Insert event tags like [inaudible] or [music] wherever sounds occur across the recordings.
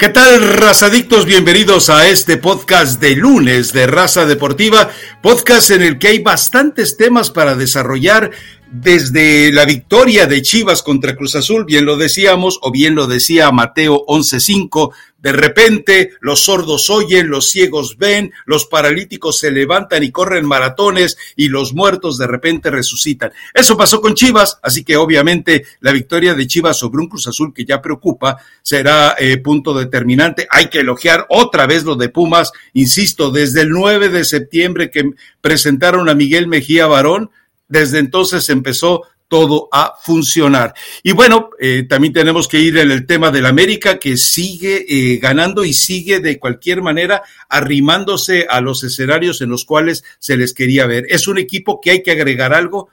¿Qué tal, razadictos? Bienvenidos a este podcast de lunes de Raza Deportiva, podcast en el que hay bastantes temas para desarrollar desde la victoria de Chivas contra Cruz Azul, bien lo decíamos, o bien lo decía Mateo 11.5, de repente los sordos oyen, los ciegos ven, los paralíticos se levantan y corren maratones y los muertos de repente resucitan. Eso pasó con Chivas, así que obviamente la victoria de Chivas sobre un Cruz Azul que ya preocupa será eh, punto determinante. Hay que elogiar otra vez lo de Pumas, insisto, desde el 9 de septiembre que presentaron a Miguel Mejía Barón, desde entonces empezó todo a funcionar. Y bueno, eh, también tenemos que ir en el tema del América, que sigue eh, ganando y sigue de cualquier manera arrimándose a los escenarios en los cuales se les quería ver. Es un equipo que hay que agregar algo,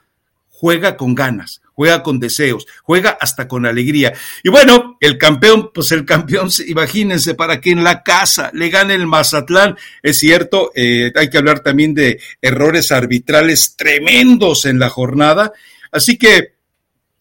juega con ganas, juega con deseos, juega hasta con alegría. Y bueno, el campeón, pues el campeón, [laughs] imagínense, para que en la casa le gane el Mazatlán, es cierto, eh, hay que hablar también de errores arbitrales tremendos en la jornada Así que,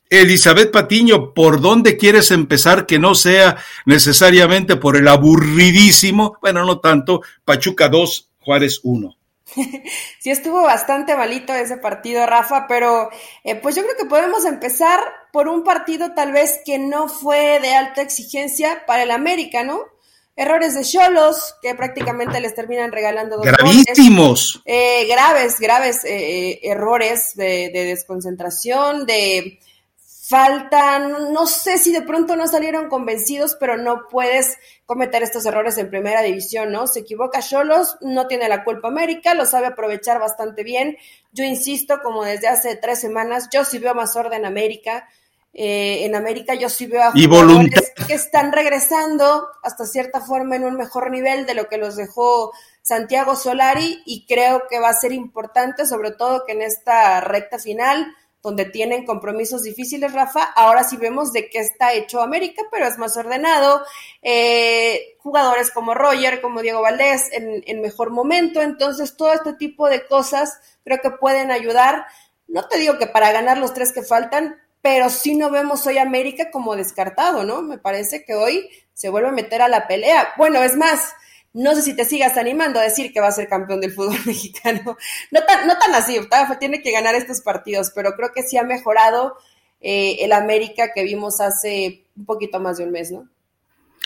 Elizabeth Patiño, ¿por dónde quieres empezar que no sea necesariamente por el aburridísimo, bueno, no tanto, Pachuca 2, Juárez 1? [laughs] Sí, estuvo bastante malito ese partido, Rafa, pero eh, pues yo creo que podemos empezar por un partido tal vez que no fue de alta exigencia para el América, ¿no? errores de Cholos que prácticamente les terminan regalando dos gravísimos eh, graves graves eh, eh, errores de, desconcentración de falta no sé si de pronto no salieron convencidos pero no puedes cometer estos errores en primera división no se equivoca Cholos no tiene la culpa América lo sabe aprovechar bastante bien. Yo insisto como desde hace tres semanas yo sí veo más orden América eh, en América yo sí veo a jugadores que están regresando hasta cierta forma en un mejor nivel de lo que los dejó Santiago Solari y creo que va a ser importante, sobre todo que en esta recta final, donde tienen compromisos difíciles, Rafa, ahora sí vemos de qué está hecho América, pero es más ordenado. Eh, jugadores como Roger, como Diego Valdés, en, en mejor momento. Entonces, todo este tipo de cosas creo que pueden ayudar. No te digo que para ganar los tres que faltan, pero sí no vemos hoy América como descartado, ¿no? Me parece que hoy se vuelve a meter a la pelea. Bueno, es más, no sé si te sigas animando a decir que va a ser campeón del fútbol [laughs] mexicano. No tan, no tan así, tiene que ganar estos partidos, pero creo que sí ha mejorado eh, el América que vimos hace un poquito más de un mes, ¿no?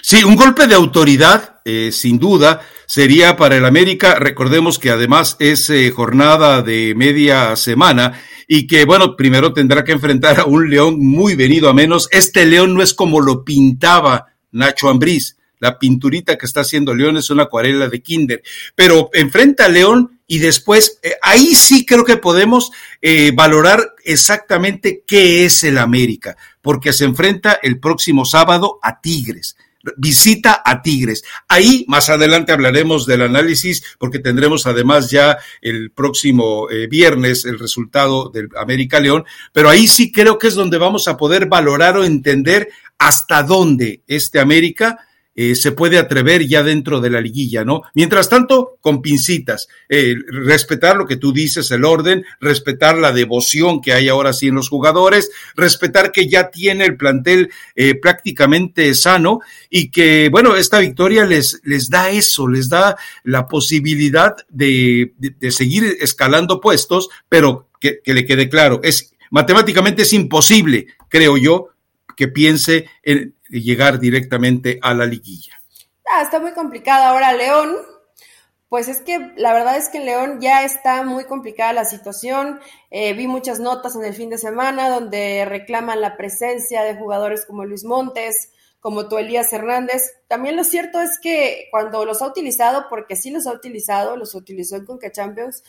Sí, un golpe de autoridad, eh, sin duda, sería para el América. Recordemos que además es eh, jornada de media semana y que, bueno, primero tendrá que enfrentar a un León muy venido a menos. Este León no es como lo pintaba Nacho Ambriz. La pinturita que está haciendo León es una acuarela de Kinder, pero enfrenta a León y después eh, ahí sí creo que podemos eh, valorar exactamente qué es el América, porque se enfrenta el próximo sábado a Tigres visita a Tigres. Ahí más adelante hablaremos del análisis porque tendremos además ya el próximo eh, viernes el resultado del América León, pero ahí sí creo que es donde vamos a poder valorar o entender hasta dónde este América eh, se puede atrever ya dentro de la liguilla, ¿no? Mientras tanto, con pincitas, eh, respetar lo que tú dices, el orden, respetar la devoción que hay ahora sí en los jugadores, respetar que ya tiene el plantel eh, prácticamente sano y que, bueno, esta victoria les, les da eso, les da la posibilidad de, de, seguir escalando puestos, pero que, que le quede claro, es matemáticamente es imposible, creo yo, que piense en llegar directamente a la liguilla. Ah, está muy complicado ahora León. Pues es que la verdad es que en León ya está muy complicada la situación. Eh, vi muchas notas en el fin de semana donde reclaman la presencia de jugadores como Luis Montes, como tú Elías Hernández. También lo cierto es que cuando los ha utilizado, porque sí los ha utilizado, los utilizó en Conca Champions,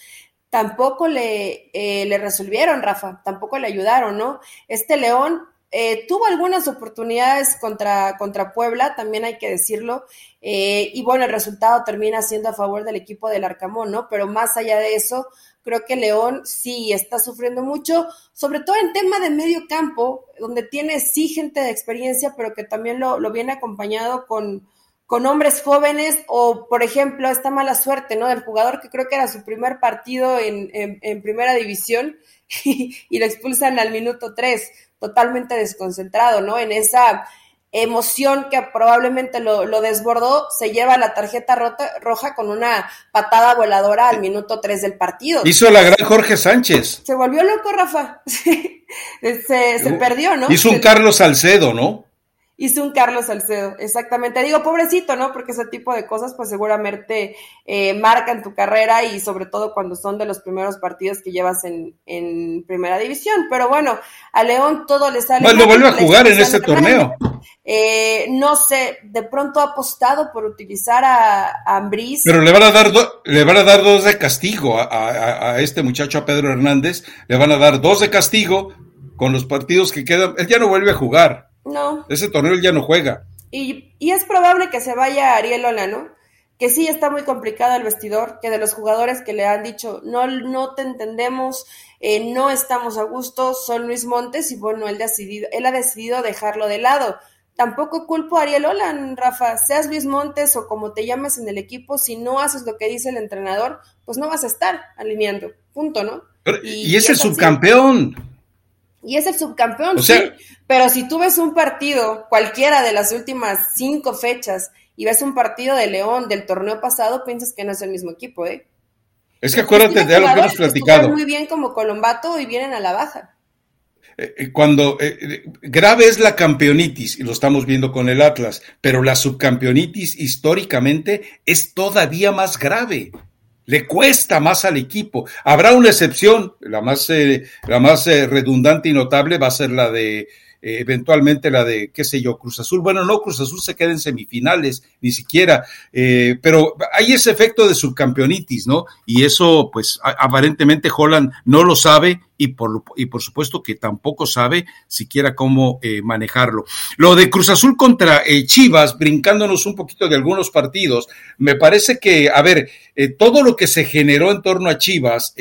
tampoco le, eh, le resolvieron, Rafa, tampoco le ayudaron, ¿no? Este León eh, tuvo algunas oportunidades contra, contra Puebla, también hay que decirlo, eh, y bueno, el resultado termina siendo a favor del equipo del Arcamón, ¿no? Pero más allá de eso, creo que León sí está sufriendo mucho, sobre todo en tema de medio campo, donde tiene sí gente de experiencia, pero que también lo, lo viene acompañado con, con hombres jóvenes o, por ejemplo, esta mala suerte, ¿no? Del jugador que creo que era su primer partido en, en, primera división [laughs] y, lo expulsan al minuto tres totalmente desconcentrado, ¿no? En esa emoción que probablemente lo, desbordó, se lleva la tarjeta roja con una patada voladora al minuto 3 del partido. Hizo la gran Jorge Sánchez. Se volvió loco, Rafa. [laughs] se, se perdió, ¿no? Hizo un Carlos Salcedo, ¿no? Hizo un Carlos Salcedo, exactamente. Digo, pobrecito, ¿no? Porque ese tipo de cosas, pues seguramente eh, marcan tu carrera y sobre todo cuando son de los primeros partidos que llevas en, en primera división. Pero bueno, a León todo le sale. Bueno, vuelve a jugar en este torneo. Eh, no sé, de pronto ha apostado por utilizar a, a Ambriz. Pero le van a dar le van a dar dos de castigo a, a, a este muchacho, a Pedro Hernández, le van a dar dos de castigo con los partidos que quedan. Él ya no vuelve a jugar. No. Ese torneo ya no juega. Y, y es probable que se vaya Ariel Ola, ¿no? Que sí está muy complicado el vestidor, que de los jugadores que le han dicho, no, no te entendemos, eh, no estamos a gusto, son Luis Montes, y bueno, él, decidido, él ha decidido dejarlo de lado. Tampoco culpo a Ariel Olan, Rafa, seas Luis Montes o como te llames en el equipo, si no haces lo que dice el entrenador, pues no vas a estar alineando, punto, ¿no? y, es el subcampeón. Y es el subcampeón, sí. Pero si tú ves un partido, cualquiera de las últimas cinco fechas, y ves un partido de León del torneo pasado, piensas que no es el mismo equipo, ¿eh? Es que acuérdate de algo que hemos platicado. muy bien como Colombato y vienen a la baja. Eh, eh, cuando eh, grave es la campeonitis, y lo estamos viendo con el Atlas, pero la subcampeonitis históricamente es todavía más grave le cuesta más al equipo. Habrá una excepción, la más, eh, la más eh, redundante y notable va a ser la de eh, eventualmente la de, qué sé yo, Cruz Azul. Bueno, no, Cruz Azul se queda en semifinales, ni siquiera, eh, pero hay ese efecto de subcampeonitis, ¿no? Y eso, pues, aparentemente Holland no lo sabe y por, y por supuesto que tampoco sabe siquiera cómo eh, manejarlo. Lo de Cruz Azul contra Chivas, brincándonos un poquito de algunos partidos, me parece que, a ver, todo lo que se generó en torno a Chivas,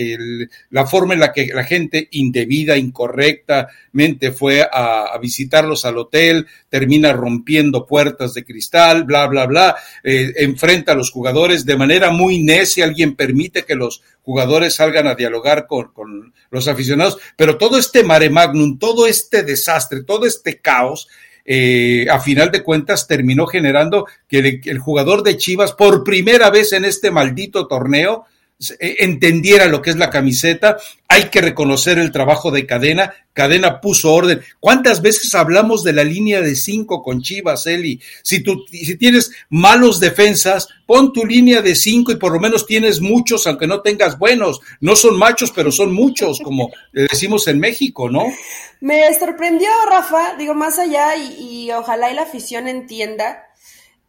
la forma en la que la gente indebida, incorrectamente fue a, a, visitarlos al hotel, termina rompiendo puertas de cristal, bla, bla, bla, eh, enfrenta a los jugadores de manera muy necia, alguien permite que los jugadores salgan a dialogar con, con los aficionados, pero todo este mare magnum, todo este desastre, todo este caos, eh, a final de cuentas terminó generando que el, el, jugador de Chivas, por primera vez en este maldito torneo, entendiera lo que es la camiseta, hay que reconocer el trabajo de Cadena, Cadena puso orden. ¿Cuántas veces hablamos de la línea de cinco con Chivas, Eli? Si tú, si tienes malos defensas, pon tu línea de cinco y por lo menos tienes muchos, aunque no tengas buenos. No son machos, pero son muchos, como [laughs] decimos en México, ¿no? Me sorprendió, Rafa, digo, más allá, y, y ojalá y la afición entienda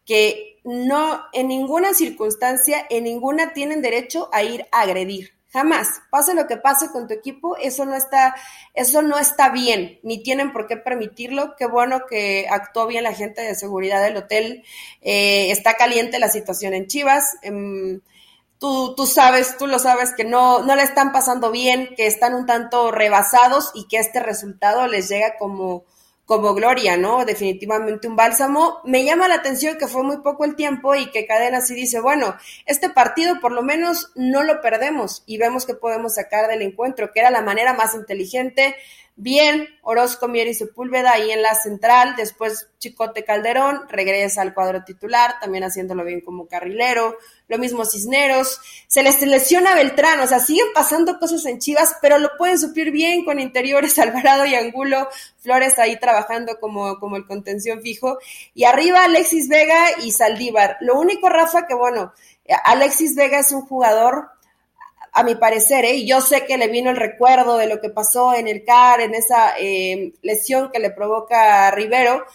que no, en ninguna circunstancia, en ninguna tienen derecho a ir a agredir. Jamás. Pase lo que pase con tu equipo, eso no está, eso no está bien, ni tienen por qué permitirlo. Qué bueno que actuó bien la gente de seguridad del hotel. Eh, está caliente la situación en Chivas. Em, tú, tú sabes, tú lo sabes que no, no le están pasando bien, que están un tanto rebasados y que este resultado les llega como, como Gloria, ¿no? Definitivamente un bálsamo. Me llama la atención que fue muy poco el tiempo y que Cadena sí dice, bueno, este partido por lo menos no lo perdemos y vemos que podemos sacar del encuentro, que era la manera más inteligente bien Orozco Mier y Sepúlveda ahí en la central, después Chicote Calderón regresa al cuadro titular, también haciéndolo bien como carrilero, lo mismo Cisneros, se les lesiona Beltrán, o sea, siguen pasando cosas en Chivas, pero lo pueden suplir bien con interiores [laughs] Alvarado y Angulo, Flores ahí trabajando como, como el contención fijo, y arriba Alexis Vega y Saldívar. Lo único, Rafa, que bueno, Alexis Vega es un jugador a mi parecer, ¿eh? yo sé que le vino el recuerdo de lo que pasó en el CAR, en esa eh, lesión que le provoca a Rivero,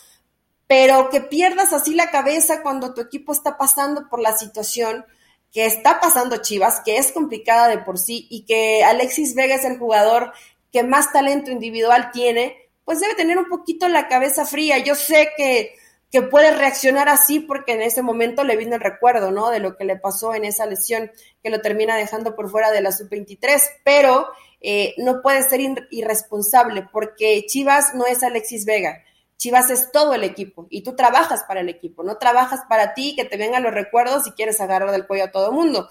pero que pierdas así la cabeza cuando tu equipo está pasando por la situación que está pasando Chivas, que es complicada de por sí, y que Alexis Vega es el jugador que más talento individual tiene, pues debe tener un poquito la cabeza fría. Yo sé que que puede reaccionar así porque en ese momento le vino el recuerdo, ¿no? De lo que le pasó en esa lesión que lo termina dejando por fuera de la sub-23, pero eh, no puede ser irresponsable porque Chivas no es Alexis Vega. Chivas es todo el equipo y tú trabajas para el equipo, no trabajas para ti, que te vengan los recuerdos y quieres agarrar del cuello a todo el mundo.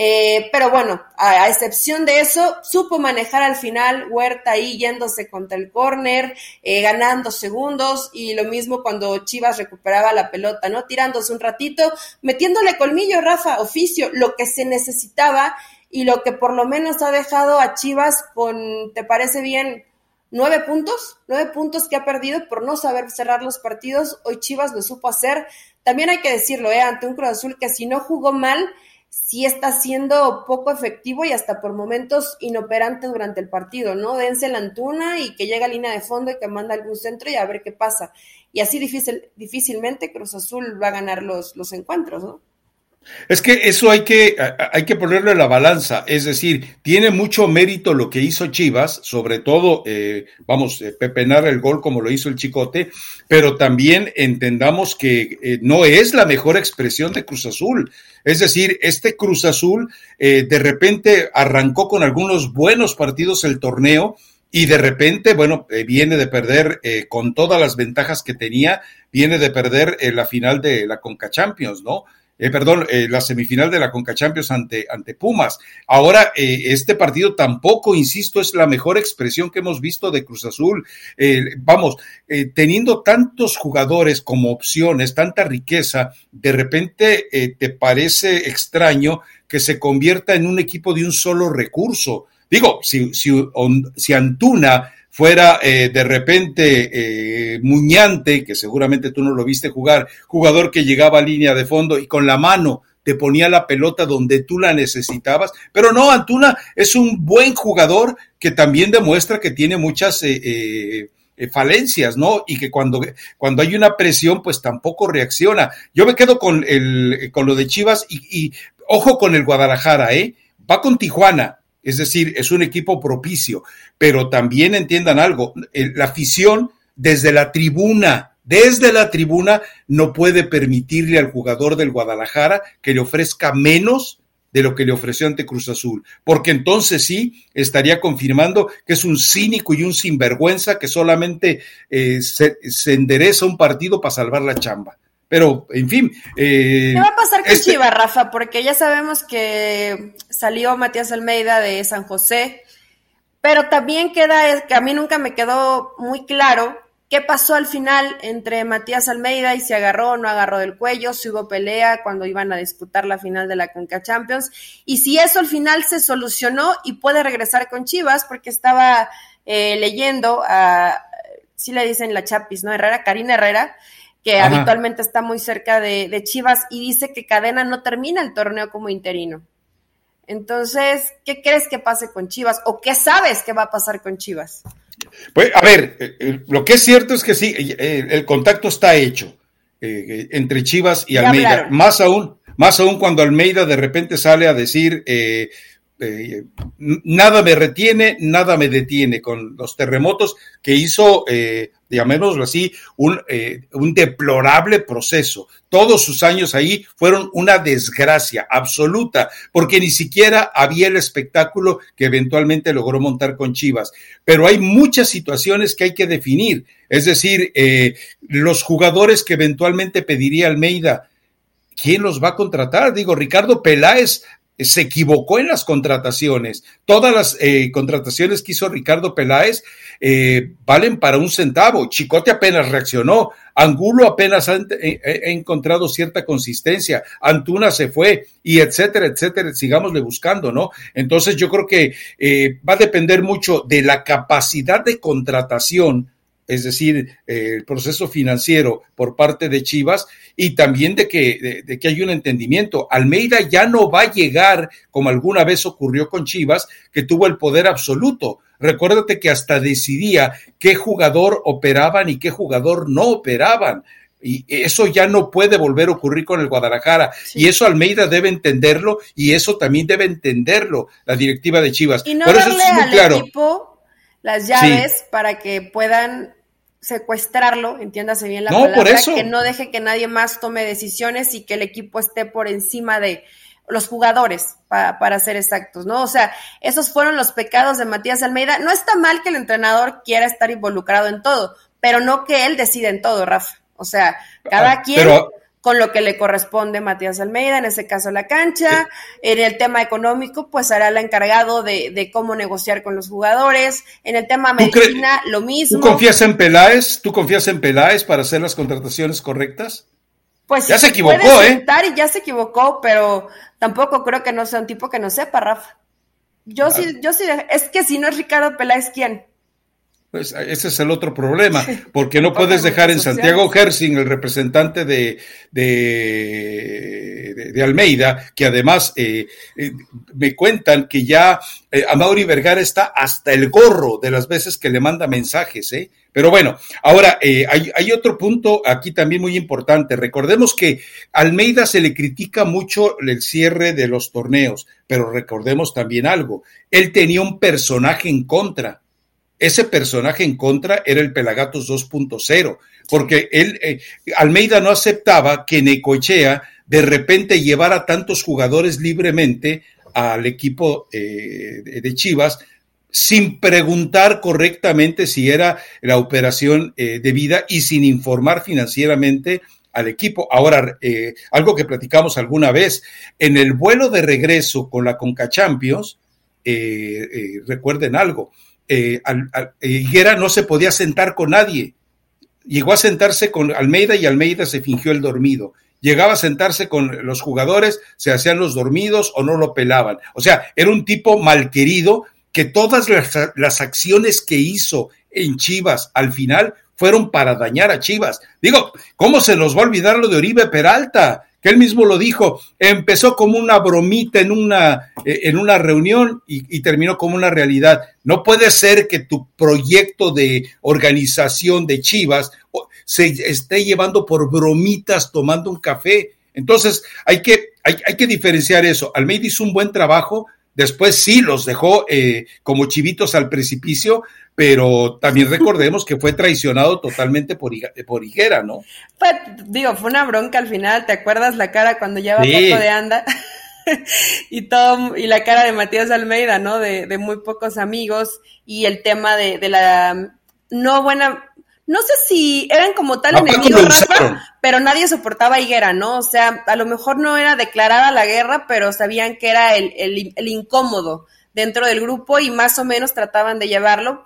Eh, pero bueno, a, excepción de eso, supo manejar al final Huerta ahí yéndose contra el córner, eh, ganando segundos y lo mismo cuando Chivas recuperaba la pelota, ¿no? Tirándose un ratito, metiéndole colmillo, Rafa, oficio, lo que se necesitaba y lo que por lo menos ha dejado a Chivas con, ¿te parece bien? Nueve puntos, nueve puntos que ha perdido por no saber cerrar los partidos. Hoy Chivas lo supo hacer. También hay que decirlo, ¿eh? ante un Cruz Azul que si no jugó mal, sí está siendo poco efectivo y hasta por momentos inoperante durante el partido, ¿no? Dense la antuna y que llega a línea de fondo y que manda algún centro y a ver qué pasa. Y así difícil, difícilmente Cruz Azul va a ganar los, los encuentros, ¿no? Es que eso hay que, hay que ponerlo en la balanza, es decir, tiene mucho mérito lo que hizo Chivas, sobre todo, eh, vamos, eh, pepenar el gol como lo hizo el Chicote, pero también entendamos que eh, no es la mejor expresión de Cruz Azul. Es decir, este Cruz Azul de repente arrancó con algunos buenos partidos el torneo, y de repente, bueno, viene de perder con todas las ventajas que tenía, viene de perder la final de la Conca Champions, ¿no? Eh, perdón, eh, la semifinal de la Conca Champions ante, ante Pumas. Ahora, eh, este partido tampoco, insisto, es la mejor expresión que hemos visto de Cruz Azul. Vamos, teniendo tantos jugadores como opciones, tanta riqueza, de repente te parece extraño que se convierta en un equipo de un solo recurso. Digo, si, si, si Antuna fuera eh, de repente eh, Muñante, que seguramente tú no lo viste jugar, jugador que llegaba a línea de fondo y con la mano te ponía la pelota donde tú la necesitabas. Pero no, Antuna es un buen jugador que también demuestra que tiene muchas eh, falencias, ¿no? Y que cuando, cuando hay una presión, pues tampoco reacciona. Yo me quedo con, el, con lo de Chivas y, y ojo con el Guadalajara, ¿eh? Va con Tijuana, es decir, es un equipo propicio, pero también entiendan algo, la afición desde la tribuna, desde la tribuna no puede permitirle al jugador del Guadalajara que le ofrezca menos de lo que le ofreció ante Cruz Azul, porque entonces sí estaría confirmando que es un cínico y un sinvergüenza que solamente eh, se endereza un partido para salvar la chamba. Pero, en fin. Eh, ¿Qué va a pasar con este Chivas, Rafa? Porque ya sabemos que salió Matías Almeida de San José, pero también queda, que a mí nunca me quedó muy claro qué pasó al final entre Matías Almeida y si agarró o no agarró del cuello, si hubo pelea cuando iban a disputar la final de la Conca Champions, y si eso al final se solucionó y puede regresar con Chivas, porque estaba eh, leyendo a, sí le dicen la Chapis, ¿no? Herrera, Karina Herrera, que habitualmente está muy cerca de, Chivas y dice que Cadena no termina el torneo como interino. Entonces, ¿qué crees que pase con Chivas o qué sabes que va a pasar con Chivas? Pues, a ver, eh, eh, lo que es cierto es que sí, eh, el contacto está hecho entre Chivas y Almeida. Más aún, más aún cuando Almeida de repente sale a decir, nada me retiene, nada me detiene con los terremotos que hizo llamémoslo así, un, eh, un deplorable proceso. Todos sus años ahí fueron una desgracia absoluta, porque ni siquiera había el espectáculo que eventualmente logró montar con Chivas. Pero hay muchas situaciones que hay que definir. Es decir, eh, los jugadores que eventualmente pediría Almeida, ¿quién los va a contratar? Digo, Ricardo Peláez se equivocó en las contrataciones. Todas las eh, contrataciones que hizo Ricardo Peláez eh, valen para un centavo. Chicote apenas reaccionó. Angulo apenas ha, eh, encontrado cierta consistencia. Antuna se fue y etcétera, etcétera. Sigámosle buscando, ¿no? Entonces yo creo que va a depender mucho de la capacidad de contratación es decir, el proceso financiero por parte de Chivas y también de que, de, que hay un entendimiento. Almeida ya no va a llegar, como alguna vez ocurrió con Chivas, que tuvo el poder absoluto. Recuérdate que hasta decidía qué jugador operaban y qué jugador no operaban. Y eso ya no puede volver a ocurrir con el Guadalajara. Y eso Almeida debe entenderlo y eso también debe entenderlo la directiva de Chivas. Y no Por eso es muy claro. equipo las llaves para que puedan secuestrarlo, entiéndase bien la palabra, que no deje que nadie más tome decisiones y que el equipo esté por encima de los jugadores, para ser exactos, ¿no? O sea, esos fueron los pecados de Matías Almeida. No está mal que el entrenador quiera estar involucrado en todo, pero no que él decida en todo, Rafa. O sea, cada ah, quien con lo que le corresponde a Matías Almeida, en ese caso la cancha. En el tema económico, pues será el encargado de, cómo negociar con los jugadores. En el tema medicina, lo mismo. ¿Tú confías en Peláez? ¿Tú confías en Peláez para hacer las contrataciones correctas? Pues ya se equivocó, ¿eh? Y ya se equivocó, pero tampoco creo que no sea un tipo que no sepa, Rafa. Yo sí, yo sí, es que si no es Ricardo Peláez, ¿quién? Pues ese es el otro problema, [laughs] porque no puedes dejar en Santiago Gersing, el representante de, de, de, Almeida, que además eh, eh, me cuentan que ya eh, Amaury Vergara está hasta el gorro de las veces que le manda mensajes, ¿eh? Pero bueno, ahora hay, hay, otro punto aquí también muy importante. Recordemos que Almeida se le critica mucho el cierre de los torneos, pero recordemos también algo. Él tenía un personaje en contra ese personaje en contra era el Pelagatos 2.0, porque él, eh, Almeida no aceptaba que Necochea de repente llevara tantos jugadores libremente al equipo eh, de Chivas sin preguntar correctamente si era la operación eh, debida y sin informar financieramente al equipo. Ahora, algo que platicamos alguna vez, en el vuelo de regreso con la Conca Champions, recuerden algo, eh, Higuera no se podía sentar con nadie. Llegó a sentarse con Almeida y Almeida se fingió el dormido. Llegaba a sentarse con los jugadores, se hacían los dormidos o no lo pelaban. O sea, era un tipo malquerido que todas las, las acciones que hizo en Chivas al final fueron para dañar a Chivas. Digo, ¿cómo se nos va a olvidar lo de Oribe Peralta? Que él mismo lo dijo, empezó como una bromita en una, eh, en una reunión y, terminó como una realidad. No puede ser que tu proyecto de organización de Chivas se esté llevando por bromitas tomando un café. Entonces, hay que, hay, hay que diferenciar eso. Almeida hizo un buen trabajo, después sí los dejó eh, como chivitos al precipicio, pero también recordemos que fue traicionado totalmente por, por Higuera, ¿no? Pues, digo, fue una bronca al final, ¿te acuerdas la cara cuando lleva poco de anda? [laughs] y todo, y la cara de Matías Almeida, ¿no? De, de muy pocos amigos, y el tema de, de, la no buena, no sé si eran como tal enemigos, pero nadie soportaba a Higuera, ¿no? O sea, a lo mejor no era declarada la guerra, pero sabían que era el, el, el incómodo dentro del grupo y más o menos trataban de llevarlo.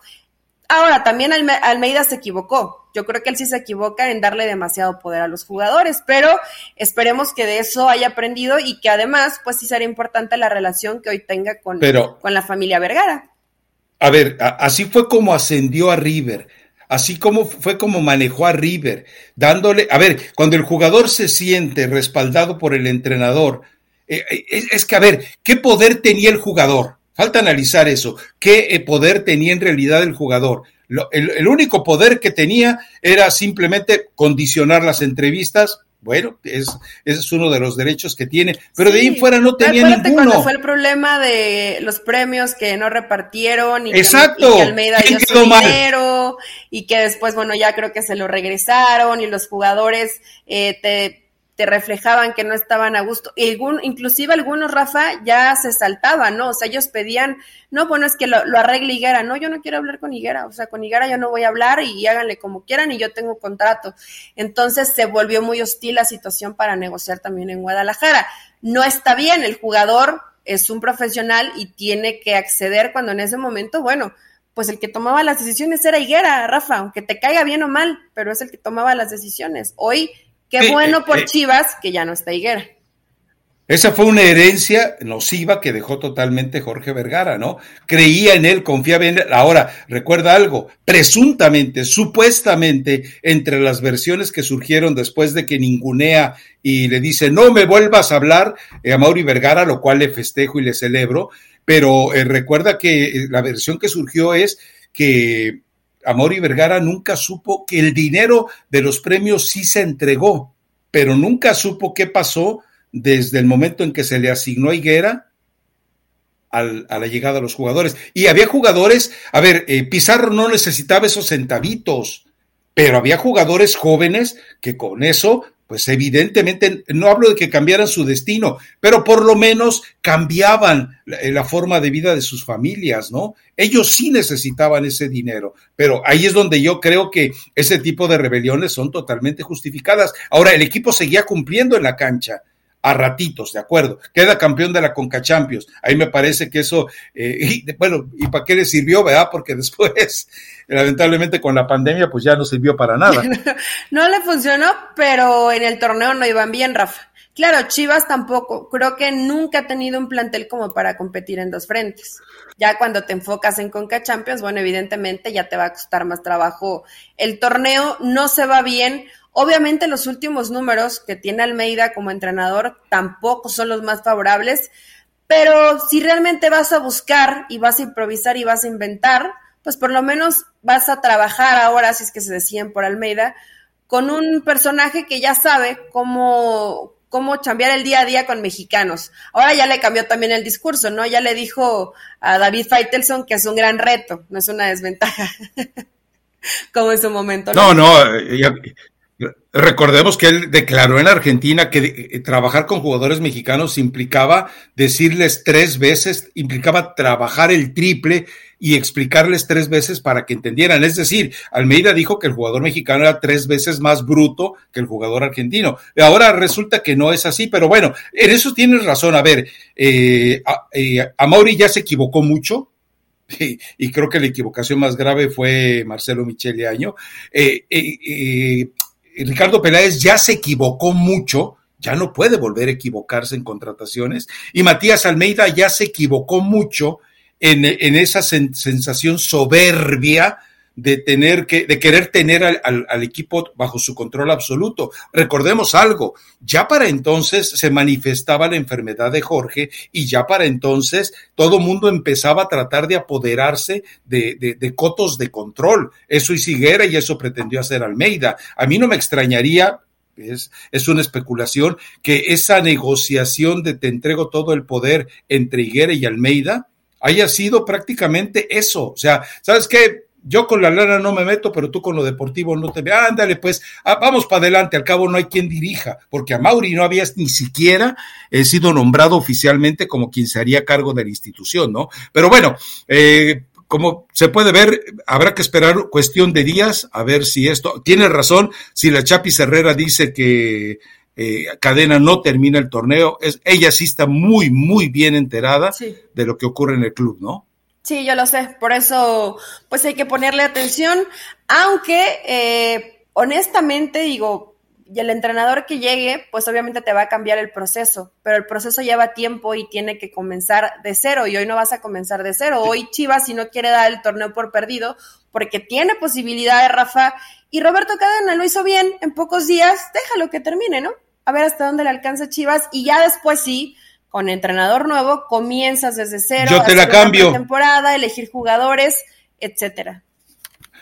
Ahora, también Almeida se equivocó. Yo creo que él sí se equivoca en darle demasiado poder a los jugadores, pero esperemos que de eso haya aprendido y que además, pues sí será importante la relación que hoy tenga con, con la familia Vergara. A ver, así fue como ascendió a River, así como fue como manejó a River, dándole, a ver, cuando el jugador se siente respaldado por el entrenador, eh, eh, es que, a ver, ¿qué poder tenía el jugador? Falta analizar eso. ¿Qué eh, poder tenía en realidad el jugador? el, único poder que tenía era simplemente condicionar las entrevistas. Bueno, es, ese es uno de los derechos que tiene, pero de ahí fuera no tenía ninguno. cuando fue el problema de los premios que no repartieron y, Exacto. Que, y Almeida dio su dinero y que después, bueno, ya creo que se lo regresaron y los jugadores eh, te te reflejaban que no estaban a gusto. Y inclusive algunos, Rafa, ya se saltaban, ¿no? O sea, ellos pedían, no, bueno, es que lo, arregle Higuera. No, yo no quiero hablar con Higuera. O sea, con Higuera yo no voy a hablar y háganle como quieran y yo tengo contrato. Entonces se volvió muy hostil la situación para negociar también en Guadalajara. No está bien, el jugador es un profesional y tiene que acceder cuando en ese momento, bueno, pues el que tomaba las decisiones era Higuera, Rafa, aunque te caiga bien o mal, pero es el que tomaba las decisiones. Hoy Qué bueno por eh, Chivas que ya no está Higuera. Esa fue una herencia nociva que dejó totalmente Jorge Vergara, ¿no? Creía en él, confiaba en él. Ahora, recuerda algo, presuntamente, supuestamente, entre las versiones que surgieron después de que ningunea y le dice, no me vuelvas a hablar eh, a Mauri Vergara, lo cual le festejo y le celebro, pero eh, recuerda que la versión que surgió es que Amor y Vergara nunca supo que el dinero de los premios sí se entregó, pero nunca supo qué pasó desde el momento en que se le asignó a Higuera a la llegada de los jugadores. Y había jugadores, a ver, eh, Pizarro no necesitaba esos centavitos, pero había jugadores jóvenes que con eso pues evidentemente no hablo de que cambiaran su destino, pero por lo menos cambiaban la, la, forma de vida de sus familias, ¿no? Ellos sí necesitaban ese dinero, pero ahí es donde yo creo que ese tipo de rebeliones son totalmente justificadas. Ahora, el equipo seguía cumpliendo en la cancha a ratitos, de acuerdo. Queda campeón de la Conca Champions. Ahí me parece que eso, eh, y, bueno, ¿y para qué le sirvió, verdad? Porque después, [laughs] lamentablemente con la pandemia, pues ya no sirvió para nada. [laughs] no le funcionó, pero en el torneo no iban bien, Rafa. Claro, Chivas tampoco. Creo que nunca ha tenido un plantel como para competir en dos frentes. Ya cuando te enfocas en Conca Champions, bueno, evidentemente ya te va a costar más trabajo. El torneo no se va bien Obviamente los últimos números que tiene Almeida como entrenador tampoco son los más favorables, pero si realmente vas a buscar y vas a improvisar y vas a inventar, pues por lo menos vas a trabajar ahora, si es que se deciden por Almeida, con un personaje que ya sabe cómo, cómo chambear el día a día con mexicanos. Ahora ya le cambió también el discurso, ¿no? Ya le dijo a David Feitelson que es un gran reto, no es una desventaja. [laughs] como en su momento. No, no, no Recordemos que él declaró en Argentina que eh, trabajar con jugadores mexicanos implicaba decirles tres veces, implicaba trabajar el triple y explicarles tres veces para que entendieran. Es decir, Almeida dijo que el jugador mexicano era tres veces más bruto que el jugador argentino. Ahora resulta que no es así, pero bueno, en eso tienes razón. A ver, eh, a, eh, Mauri ya se equivocó mucho, [laughs] y, creo que la equivocación más grave fue Marcelo Michele Año. Eh, eh, Ricardo Peláez ya se equivocó mucho, ya no puede volver a equivocarse en contrataciones, y Matías Almeida ya se equivocó mucho en, en esa sensación soberbia de tener que, de querer tener al, al, equipo bajo su control absoluto. Recordemos algo, ya para entonces se manifestaba la enfermedad de Jorge y ya para entonces todo mundo empezaba a tratar de apoderarse de, de, de cotos de control. Eso Higuera y eso pretendió hacer Almeida. A mí no me extrañaría, es, es, una especulación, que esa negociación de te entrego todo el poder entre Higuera y Almeida haya sido prácticamente eso. O sea, ¿sabes qué? Yo con la lana no me meto, pero tú con lo deportivo no te metes. Ándale, pues, ah, vamos para adelante, al cabo no hay quien dirija, porque a Mauri no habías ni siquiera eh, sido nombrado oficialmente como quien se haría cargo de la institución, ¿no? Pero bueno, eh, como se puede ver, habrá que esperar cuestión de días a ver si esto tiene razón. Si la Chapi Herrera dice que eh, Cadena no termina el torneo, es, ella sí está muy, muy bien enterada sí. de lo que ocurre en el club, ¿no? Sí, yo lo sé, por eso pues hay que ponerle atención, aunque eh, honestamente digo, y el entrenador que llegue, pues obviamente te va a cambiar el proceso, pero el proceso lleva tiempo y tiene que comenzar de cero, y hoy no vas a comenzar de cero. Hoy Chivas, si no quiere dar el torneo por perdido, porque tiene posibilidad de Rafa, y Roberto Cadena lo hizo bien en pocos días, déjalo que termine, ¿no? A ver hasta dónde le alcanza Chivas, y ya después sí, con entrenador nuevo, comienzas desde cero, yo te la cambio. temporada, elegir jugadores, etcétera.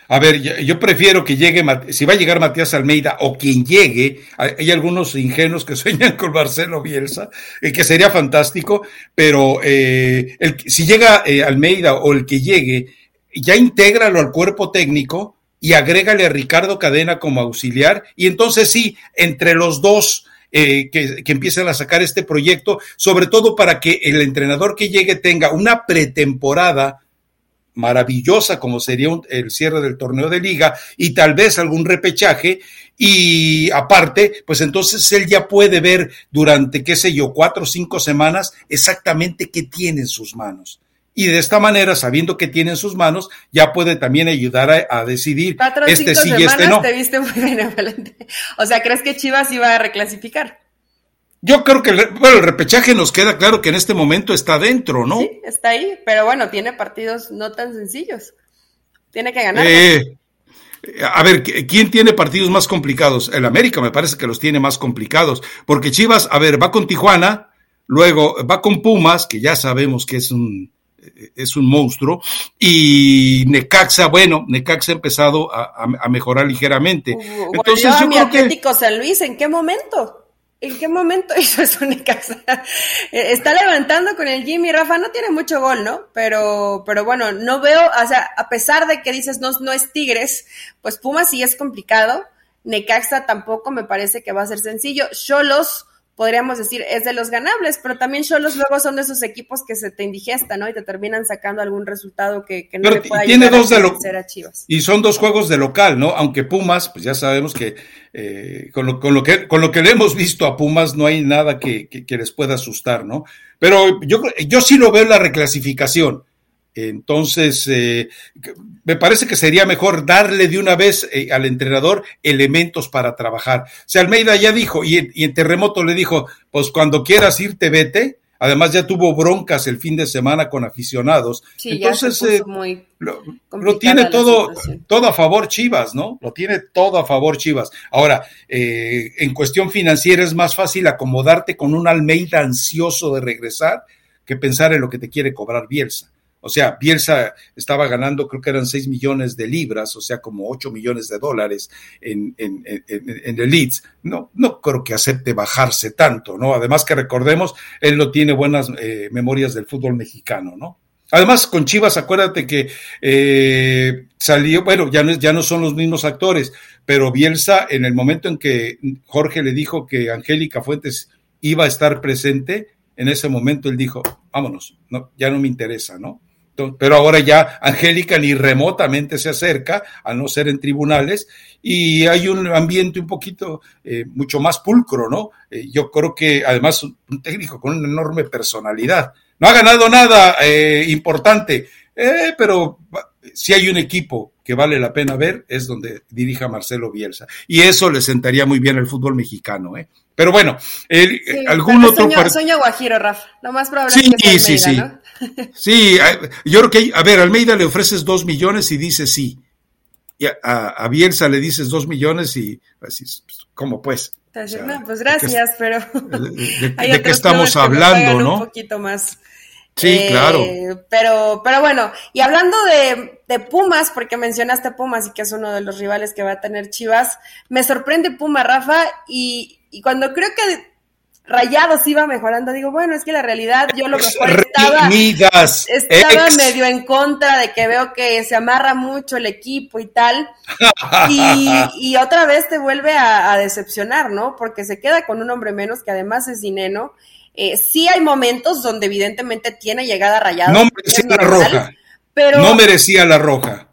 A ver, yo prefiero que llegue, si va a llegar Matías Almeida o quien llegue, hay algunos ingenuos que [laughs] sueñan con Marcelo Bielsa, eh, que sería fantástico, pero eh, el, si llega eh, Almeida o el que llegue, ya intégralo al cuerpo técnico y agrégale a Ricardo Cadena como auxiliar, y entonces sí, entre los dos eh, que, empiecen a sacar este proyecto, sobre todo para que el entrenador que llegue tenga una pretemporada maravillosa como sería el cierre del torneo de liga y tal vez algún repechaje y aparte, pues entonces él ya puede ver durante, qué sé yo, cuatro o cinco semanas exactamente qué tiene en sus manos y de esta manera, sabiendo que tiene en sus manos, ya puede también ayudar a, a decidir Cuatro este sí y este no. Te viste muy [laughs] benevolente. O sea, ¿crees que Chivas iba a reclasificar? Yo creo que bueno, el repechaje nos queda claro que en este momento está dentro, ¿no? Sí, está ahí, pero bueno, tiene partidos no tan sencillos. Tiene que ganar. Eh, a ver, ¿quién tiene partidos más complicados? El América me parece que los tiene más complicados, porque Chivas, a ver, va con Tijuana, luego va con Pumas, que ya sabemos que es un es un monstruo. Y Necaxa, bueno, Necaxa ha empezado a, a, a mejorar ligeramente. Uh, Entonces, yo mi creo Atlético que... San Luis, ¿en qué momento? ¿En qué momento [laughs] hizo eso Necaxa? Está levantando con el Jimmy, Rafa, no tiene mucho gol, ¿no? Pero, pero bueno, no veo, o sea, a pesar de que dices no, no es Tigres, pues Pumas sí es complicado. Necaxa tampoco me parece que va a ser sencillo. Cholos podríamos decir, es de los ganables, pero también Cholos luego son de esos equipos que se te indigestan, ¿no? Y te terminan sacando algún resultado que, no le pueda tiene dos de a Chivas. Y son dos juegos de local, ¿no? Aunque Pumas, pues ya sabemos que, eh, con, lo, con, lo que con lo que le hemos visto a Pumas no hay nada que, que les pueda asustar, ¿no? Pero yo, yo sí lo veo en la reclasificación. Entonces, eh, me parece que sería mejor darle de una vez eh, al entrenador elementos para trabajar. O sea, Almeida ya dijo, y, en Terremoto le dijo, pues cuando quieras irte, vete. Además, ya tuvo broncas el fin de semana con aficionados. Entonces, eh, lo, lo, tiene todo, todo a favor Chivas, ¿no? Lo tiene todo a favor Chivas. Ahora, en cuestión financiera es más fácil acomodarte con un Almeida ansioso de regresar que pensar en lo que te quiere cobrar Bielsa. O sea, Bielsa estaba ganando, creo que eran 6 millones de libras, o sea, como 8 millones de dólares en, el Leeds. No, no creo que acepte bajarse tanto, ¿no? Además que recordemos, él no tiene buenas eh, memorias del fútbol mexicano, ¿no? Además, con Chivas, acuérdate que eh, salió, bueno, ya no, ya no son los mismos actores, pero Bielsa, en el momento en que Jorge le dijo que Angélica Fuentes iba a estar presente, en ese momento él dijo, vámonos, no, ya no me interesa, ¿no? Pero ahora ya Angélica ni remotamente se acerca, a no ser en tribunales, y hay un ambiente un poquito eh, mucho más pulcro, ¿no? Eh, yo creo que además un técnico con una enorme personalidad. No ha ganado nada eh, importante, pero si hay un equipo que vale la pena ver, es donde dirija Marcelo Bielsa. Y eso le sentaría muy bien al fútbol mexicano, ¿eh? Pero bueno, algún otro. Sueño, guajiro, Rafa. Lo más probable es que sea sí, ¿no? Sí, yo creo que, a ver, Almeida le ofreces dos millones y dice sí. Y a, Bielsa le dices dos millones y así, pues, ¿cómo pues? no, pues gracias, pero. ¿De, [laughs] qué estamos hablando, no? Un poquito más. Sí, claro. Eh, pero, pero bueno, y hablando de, de, Pumas, porque mencionaste Pumas y que es uno de los rivales que va a tener Chivas, me sorprende Puma, Rafa, y, y cuando creo que Rayados iba mejorando. Digo, bueno, es que la realidad yo lo mejor estaba, estaba medio en contra de que veo que se amarra mucho el equipo y tal. Y, otra vez te vuelve a, decepcionar, ¿no? Porque se queda con un hombre menos que además es dinero. Eh, sí hay momentos donde evidentemente tiene llegada Rayados. No merecía la roja. Pero, no merecía la roja.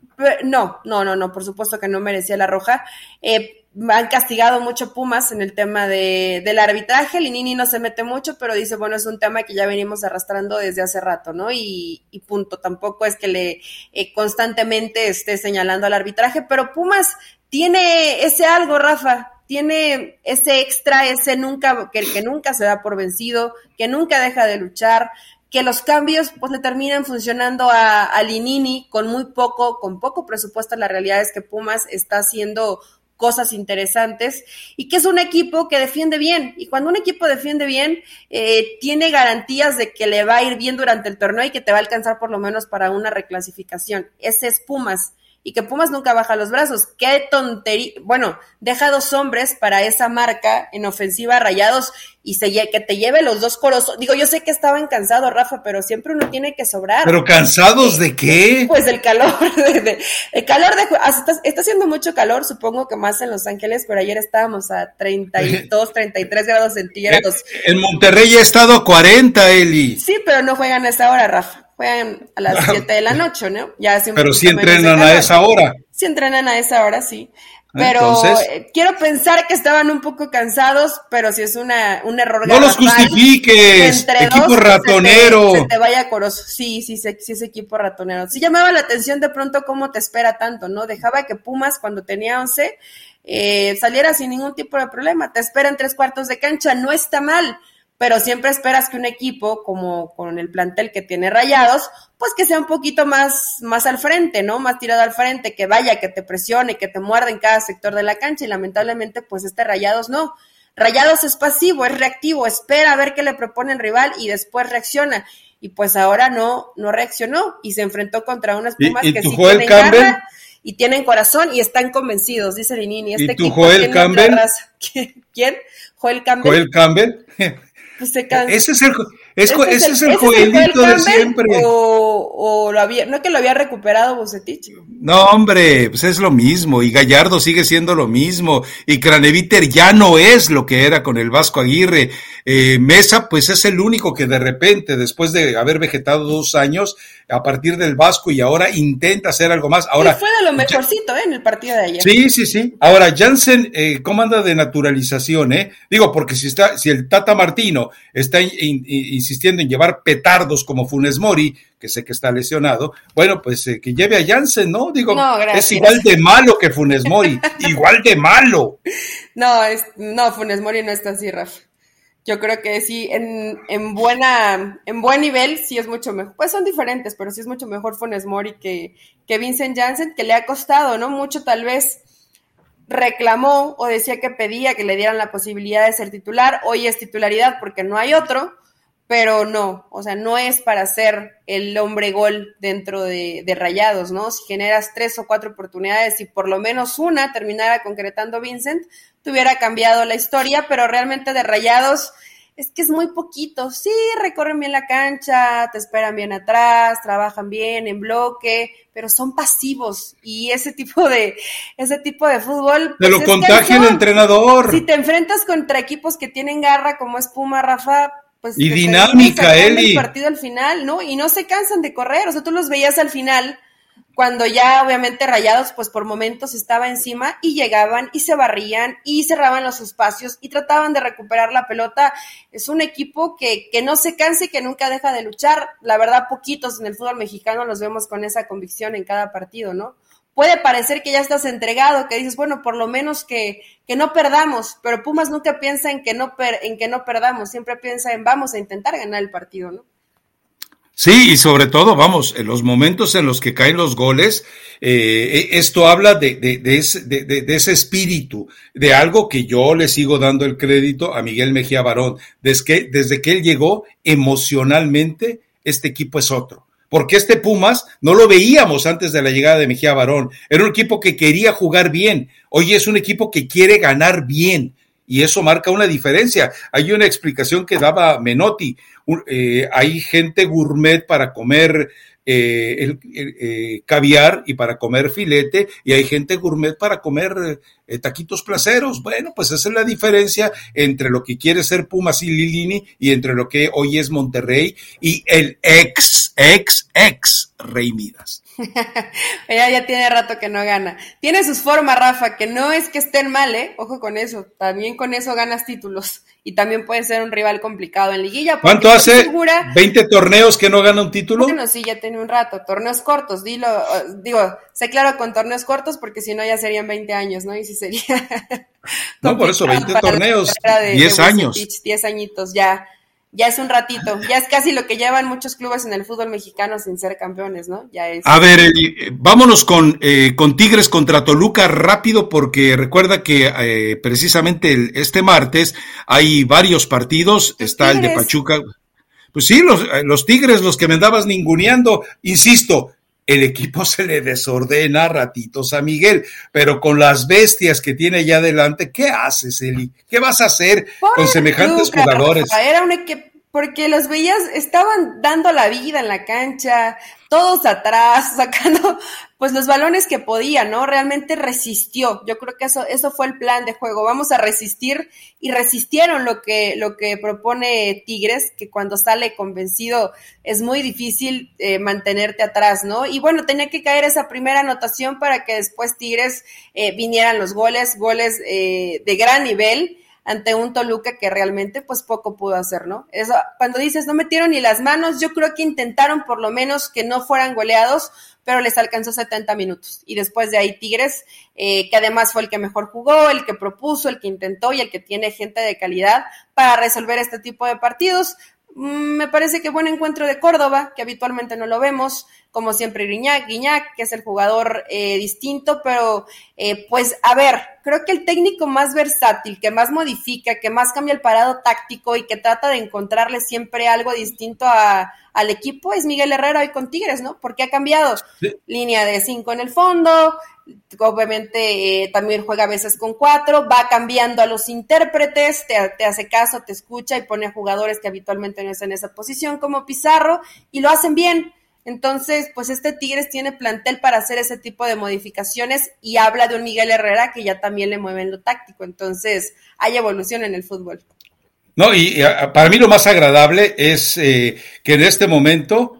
No, no, no, no, por supuesto que no merecía la roja. Eh, han castigado mucho Pumas en el tema de, del arbitraje. Linini no se mete mucho, pero dice, bueno, es un tema que ya venimos arrastrando desde hace rato, ¿no? Y, punto. Tampoco es que le eh, constantemente esté señalando al arbitraje, pero Pumas tiene ese algo, Rafa. Tiene ese extra, ese nunca, que, que nunca se da por vencido, que nunca deja de luchar, que los cambios pues le terminan funcionando a, a Linini con muy poco, con poco presupuesto. La realidad es que Pumas está haciendo cosas interesantes y que es un equipo que defiende bien. Y cuando un equipo defiende bien, eh, tiene garantías de que le va a ir bien durante el torneo y que te va a alcanzar por lo menos para una reclasificación. Ese es Pumas y que Pumas nunca baja los brazos. Qué tontería. Bueno, deja dos hombres para esa marca en ofensiva rayados y se, que te lleve los dos coros. Digo, yo sé que estaban cansados, Rafa, pero siempre uno tiene que sobrar. ¿Pero cansados de qué? Pues del calor. [laughs] el calor de. Ah, está, haciendo mucho calor, supongo que más en Los Ángeles, pero ayer estábamos a 32, 33 grados [laughs] centígrados. En Monterrey ha estado a 40, Eli. Sí, pero no juegan a esa hora, Rafa juegan a las [laughs] 7 de la noche, ¿no? Ya Pero sí entrenan a esa hora. Sí entrenan a esa hora, sí. Pero eh, quiero pensar que estaban un poco cansados, pero si es una, un error. No los justifiques, equipo ratonero. Se te, vaya coroso. Sí, sí, sí, sí, es equipo ratonero. Sí llamaba la atención de pronto cómo te espera tanto, ¿no? Dejaba que Pumas cuando tenía 11 eh, saliera sin ningún tipo de problema. Te espera en tres cuartos de cancha, no está mal pero siempre esperas que un equipo como con el plantel que tiene rayados, pues que sea un poquito más, más al frente, ¿no? Más tirado al frente, que vaya, que te presione, que te muerda en cada sector de la cancha y lamentablemente pues este rayados no. Rayados es pasivo, es reactivo, espera a ver qué le propone el rival y después reacciona. Y pues ahora no, no reaccionó y se enfrentó contra unas Pumas que sí tienen garra y tienen corazón y están convencidos, dice Linini. Este ¿Y tu Joel Campbell? ¿Quién? ¿Joel Campbell? Joel Campbell. Pues ese es el, Es, ese es el, joelito de siempre. O, lo había, no que lo había recuperado Bucetich. No, hombre, pues es lo mismo. Y Gallardo sigue siendo lo mismo. Y Craneviter ya no es lo que era con el Vasco Aguirre. Eh, Mesa, pues es el único que de repente, después de haber vegetado dos años, a partir del Vasco y ahora intenta hacer algo más. Ahora, fue de lo mejorcito ¿eh? en el partido de ayer. Sí, sí, sí. Ahora, Jansen, eh, ¿cómo anda de naturalización? Eh? Digo, porque si, está, si el Tata Martino está insistiendo en llevar petardos como Funes Mori, que sé que está lesionado, bueno, pues eh, que lleve a Jansen, ¿no? Digo, es igual de malo que Funes Mori, [laughs] igual de malo. No, es, no, Funes Mori no está así, Rafa. Yo creo que sí, en, en, buena, en buen nivel sí es mucho mejor. Pues son diferentes, pero sí es mucho mejor Funes Mori que, que Vincent Janssen, que le ha costado, ¿no? Mucho tal vez reclamó o decía que pedía que le dieran la posibilidad de ser titular. Hoy es titularidad porque no hay otro, pero no, o sea, no es para ser el hombre gol dentro de, de Rayados, ¿no? Si generas tres o cuatro oportunidades y por lo menos una terminara concretando Vincent, hubiera cambiado la historia, pero realmente de rayados es que es muy poquito. Sí, recorren bien la cancha, te esperan bien atrás, trabajan bien en bloque, pero son pasivos y ese tipo de ese tipo de fútbol te lo pues, contagia el entrenador. Si te enfrentas contra equipos que tienen garra como es Puma, Rafa, pues y dinámica, Eli. El partido al final, ¿no? Y no se cansan de correr, o sea, tú los veías al final cuando ya obviamente Rayados pues por momentos estaba encima y llegaban y se barrían y cerraban los espacios y trataban de recuperar la pelota. Es un equipo que, que no se canse y que nunca deja de luchar. La verdad, poquitos en el fútbol mexicano los vemos con esa convicción en cada partido, ¿no? Puede parecer que ya estás entregado, que dices, bueno, por lo menos que, que no perdamos, pero Pumas nunca piensa en que, no en que no perdamos, siempre piensa en vamos a intentar ganar el partido, ¿no? Sí, y sobre todo, vamos, en los momentos en los que caen los goles, eh, esto habla de, de, de, ese, espíritu, de algo que yo le sigo dando el crédito a Miguel Mejía Barón. Desde desde que él llegó, emocionalmente, este equipo es otro. Porque este Pumas no lo veíamos antes de la llegada de Mejía Barón. Era un equipo que quería jugar bien. Hoy es un equipo que quiere ganar bien y eso marca una diferencia. Hay una explicación que daba Menotti. Eh, hay gente gourmet para comer eh, el, eh, caviar y para comer filete, y hay gente gourmet para comer taquitos placeros. Bueno, pues esa es la diferencia entre lo que quiere ser Pumas y Lilini y entre lo que hoy es Monterrey y el ex, ex, ex Rey Midas. [laughs] Ella ya tiene rato que no gana. Tiene sus formas, Rafa, que no es que estén mal, ¿eh? Ojo con eso. También con eso ganas títulos. Y también puede ser un rival complicado en liguilla. ¿Cuánto hace? ¿20 torneos que no gana un título? Bueno, sí, ya tiene un rato. Torneos cortos, dilo. Digo, sé claro con torneos cortos porque si no ya serían 20 años, ¿no? Y si sería... [laughs] no, por eso, 20 torneos, 10 años. 10 añitos ya ya es un ratito, ya es casi lo que llevan muchos clubes en el fútbol mexicano sin ser campeones, ¿no? Ya es. A ver, eh, vámonos con, eh, con Tigres contra Toluca rápido, porque recuerda que eh, precisamente este martes hay varios partidos, está el de Pachuca. Pues sí, los, los Tigres, los que me andabas ninguneando, insisto, el equipo [laughs] se le desordena ratitos a Miguel, pero con las bestias que tiene allá adelante, ¿qué haces, Eli? ¿Qué vas a hacer con semejantes jugadores? Era un equipo, porque los veías, estaban dando la vida en la cancha, todos atrás, [laughs] sacando pues los balones que podía, ¿no? Realmente resistió. Yo creo que eso, eso fue el plan de juego. Vamos a resistir y resistieron lo que, lo que propone Tigres, que cuando sale convencido es muy difícil eh, mantenerte atrás, ¿no? Y bueno, tenía que caer esa primera anotación para que después Tigres eh, vinieran los goles, goles eh, de gran nivel ante un Toluca que realmente pues poco pudo hacer, ¿no? Eso, cuando dices no metieron ni las manos, yo creo que intentaron por lo menos que no fueran goleados, pero les alcanzó 70 minutos. Y después de ahí Tigres, eh, que además fue el que mejor jugó, el que propuso, el que intentó y el que tiene gente de calidad para resolver este tipo de partidos. Mm, me parece que buen encuentro de Córdoba, que habitualmente no lo vemos, como siempre Guiñac, Guiñac, que es el jugador eh, distinto, pero eh, pues a ver, creo que el técnico más versátil, que más modifica, que más cambia el parado táctico y que trata de encontrarle siempre algo distinto a, al equipo es Miguel Herrera hoy con Tigres, ¿no? Porque ha cambiado línea de cinco en el fondo, obviamente eh, también juega a veces con cuatro, va cambiando a los intérpretes, te, hace caso, te escucha y pone a jugadores que habitualmente no están en esa posición como Pizarro y lo hacen bien. Entonces, pues este Tigres tiene plantel para hacer ese tipo de modificaciones y habla de un Miguel Herrera que ya también le mueve en lo táctico. Entonces, hay evolución en el fútbol. No, y, para mí lo más agradable es eh, que en este momento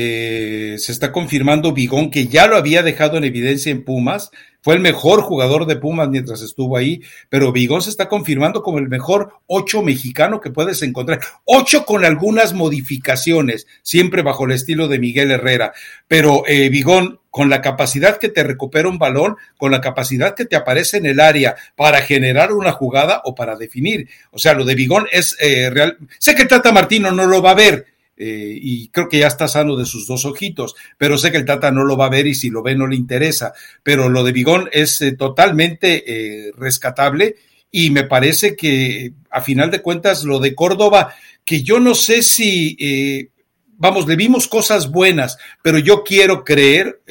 eh, se está confirmando Bigón, que ya lo había dejado en evidencia en Pumas, fue el mejor jugador de Pumas mientras estuvo ahí, pero Bigón se está confirmando como el mejor ocho mexicano que puedes encontrar. Ocho con algunas modificaciones, siempre bajo el estilo de Miguel Herrera. Pero eh, Bigón, con la capacidad que te recupera un balón, con la capacidad que te aparece en el área para generar una jugada o para definir. O sea, lo de Bigón es eh, real. Sé que Tata Martino no lo va a ver eh, y creo que ya está sano de sus dos ojitos, pero sé que el Tata no lo va a ver y si lo ve no le interesa, pero lo de Bigón es eh, totalmente eh, rescatable y me parece que a final de cuentas lo de Córdoba, que yo no sé si, vamos, le vimos cosas buenas, pero yo quiero creer,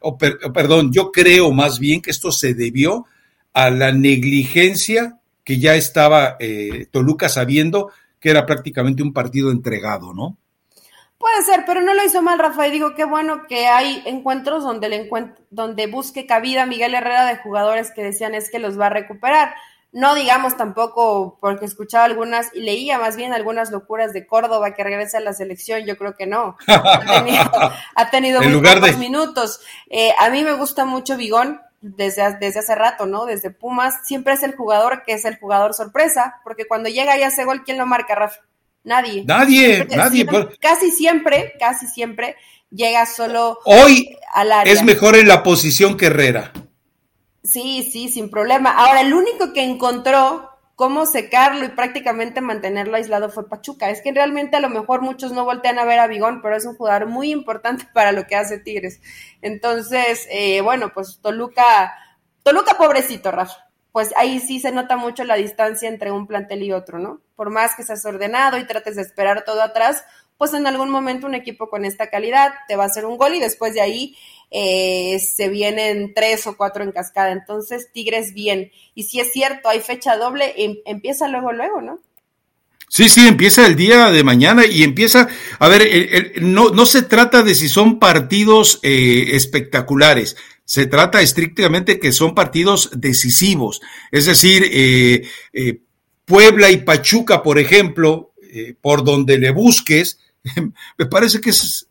o perdón, yo creo más bien que esto se debió a la negligencia que ya estaba Toluca sabiendo que era prácticamente un partido entregado, ¿no? Puede ser, pero no lo hizo mal, Rafael. Digo, qué bueno que hay encuentros donde, le donde busque cabida Miguel Herrera de jugadores que decían es que los va a recuperar. No digamos tampoco, porque escuchaba algunas y leía más bien algunas locuras de Córdoba que regresa a la selección. Yo creo que no. [laughs] Ha tenido, muy pocos minutos. Eh, a mí me gusta mucho Bigón desde, desde hace rato, ¿no? Desde Pumas, siempre es el jugador que es el jugador sorpresa, porque cuando llega y hace gol, ¿quién lo marca, Rafa? Nadie. Nadie, nadie. Casi siempre, casi siempre llega solo Hoy al área. Es mejor en la posición que Herrera. Sí, sí, sin problema. Ahora, el único que encontró cómo secarlo y prácticamente mantenerlo aislado fue Pachuca. Es que realmente a lo mejor muchos no voltean a ver a Bigón, pero es un jugador muy importante [laughs] para lo que hace Tigres. Entonces, eh, bueno, pues Toluca, Toluca pobrecito, Rafa. Pues ahí sí se nota mucho la distancia entre un plantel y otro, ¿no? Por más que seas ordenado y trates de esperar todo atrás, pues en algún momento un equipo con esta calidad te va a hacer un gol y después de ahí eh, se vienen tres o cuatro en cascada. Entonces, Tigres bien. Y si es cierto, hay fecha doble, em, empieza luego, luego, ¿no? Sí, sí, empieza el día de mañana y empieza, a ver, no, no se trata de si son partidos eh, espectaculares, se trata estrictamente que son partidos decisivos, es decir, eh, Puebla y Pachuca, por ejemplo, por donde le busques, [laughs] me parece que es,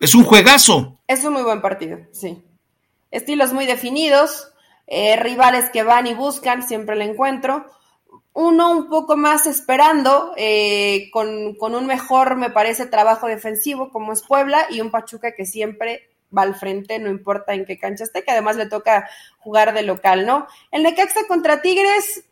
es un juegazo. Es un muy buen partido, sí. Estilos muy definidos, eh, rivales que van y buscan, siempre el encuentro. Uno un poco más esperando, eh, con, con, un mejor, me parece, trabajo defensivo, como es Puebla, y un Pachuca que siempre va al frente, no importa en qué cancha esté, que además le toca jugar de local, ¿no? El Necaxa contra Tigres,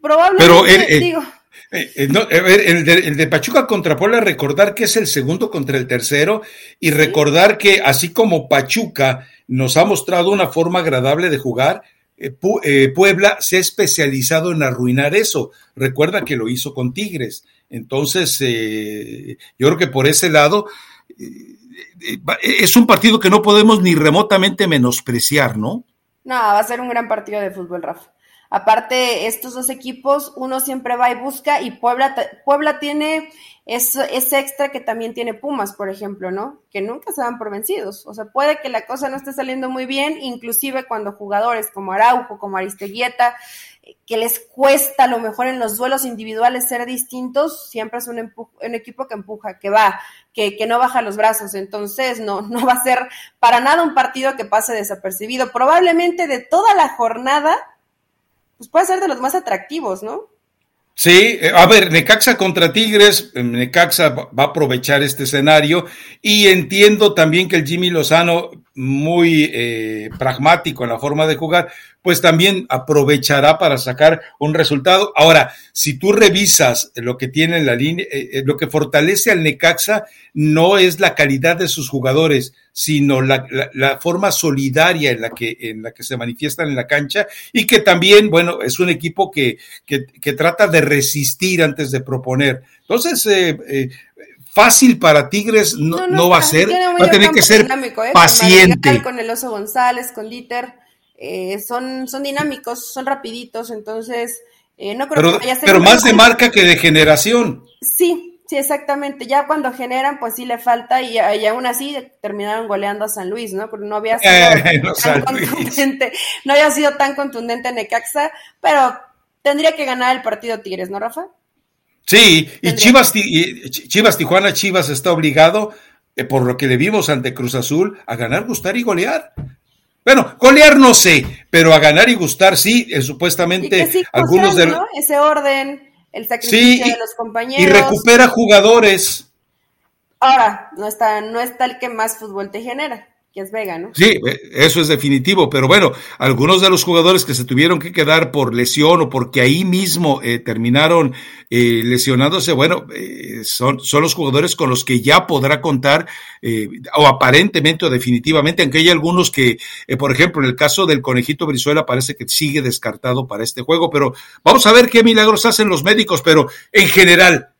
probablemente, Pero digo, eh, eh, el, de, Pachuca contra Puebla, recordar que es el segundo contra el tercero y recordar que así como Pachuca nos ha mostrado una forma agradable de jugar, eh, Puebla se ha especializado en arruinar eso. Recuerda que lo hizo con Tigres. Entonces, yo creo que por ese lado es un partido que no podemos ni remotamente menospreciar, ¿no? No, va a ser un gran partido de fútbol, Rafa. Aparte, estos dos equipos, uno siempre va y busca y Puebla, Puebla tiene ese extra que también tiene Pumas, por ejemplo, ¿no? Que nunca se dan por vencidos. O sea, puede que la cosa no esté saliendo muy bien, inclusive cuando jugadores como Araujo, como Aristeguieta, que les cuesta a lo mejor en los duelos individuales ser distintos, siempre es un, un equipo que empuja, que va, que, que, no baja los brazos. Entonces, no, no va a ser para nada un partido que pase desapercibido. Probablemente de toda la jornada pues puede ser de los más atractivos, ¿no? Sí, eh, a ver, Necaxa contra Tigres, eh, Necaxa va a aprovechar este escenario y entiendo también que el Jimmy Lozano muy eh, pragmático en la forma de jugar, pues también aprovechará para sacar un resultado. Ahora, si tú revisas lo que tiene en la línea, eh, eh, lo que fortalece al Necaxa no es la calidad de sus jugadores, sino la, la, forma solidaria en la que en la que se manifiestan en la cancha y que también, bueno, es un equipo que, que, que trata de resistir antes de proponer. Entonces, eh, fácil para Tigres no, va a ser, va a tener que ser ¿eh? paciente. Con, el Oso González, con Dieter, eh, son, son dinámicos, son rapiditos, entonces eh, no creo pero, que vaya Pero más de marca que de generación. Sí, sí, exactamente. Ya cuando generan, pues sí le falta y, aún así terminaron goleando a San Luis, ¿no? Porque no había sido tan contundente, no había sido tan contundente Necaxa, pero tendría que ganar el partido Tigres, ¿no, Rafa? Sí, y Chivas, Chivas Tijuana, Chivas está obligado, eh, por lo que le vimos ante Cruz Azul, a ganar, gustar y golear. Bueno, golear no sé, pero a ganar y gustar sí, eh, supuestamente algunos de ¿no? ese orden, el sacrificio de los compañeros. Y recupera jugadores. Ahora, no está, no está el que más fútbol te genera que es Vega, ¿no? Sí, eh, eso es definitivo, pero bueno, algunos de los jugadores que se tuvieron que quedar por lesión o porque ahí mismo eh, terminaron eh, lesionándose, bueno, son, son los jugadores con los que ya podrá contar, o aparentemente o definitivamente, aunque hay algunos que, por ejemplo, en el caso del conejito Brizuela parece que sigue descartado para este juego, pero vamos a ver qué milagros hacen los médicos, pero en general,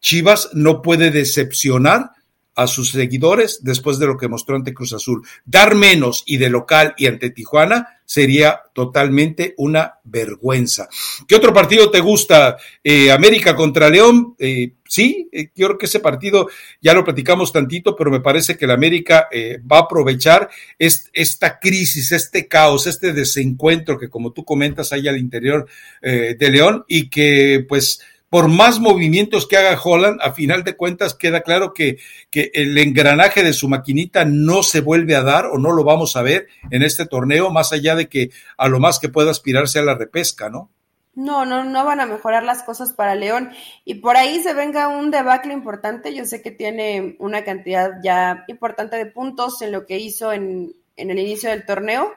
Chivas no puede decepcionar a sus seguidores después de lo que mostró ante Cruz Azul. Dar menos y de local y ante Tijuana sería totalmente una vergüenza. ¿Qué otro partido te gusta? Eh, América contra León. Eh, sí, eh, yo creo que ese partido ya lo platicamos tantito, pero me parece que la América va a aprovechar esta crisis, este caos, este desencuentro que como tú comentas hay al interior de León y que pues por más movimientos que haga Holland, a final de cuentas queda claro que, que, el engranaje de su maquinita no se vuelve a dar o no lo vamos a ver en este torneo, más allá de que a lo más que pueda aspirarse a la repesca, ¿no? No, no, no van a mejorar las cosas para León. Y por ahí se venga un debacle importante. Yo sé que tiene una cantidad ya importante de puntos en lo que hizo en, en el inicio del torneo.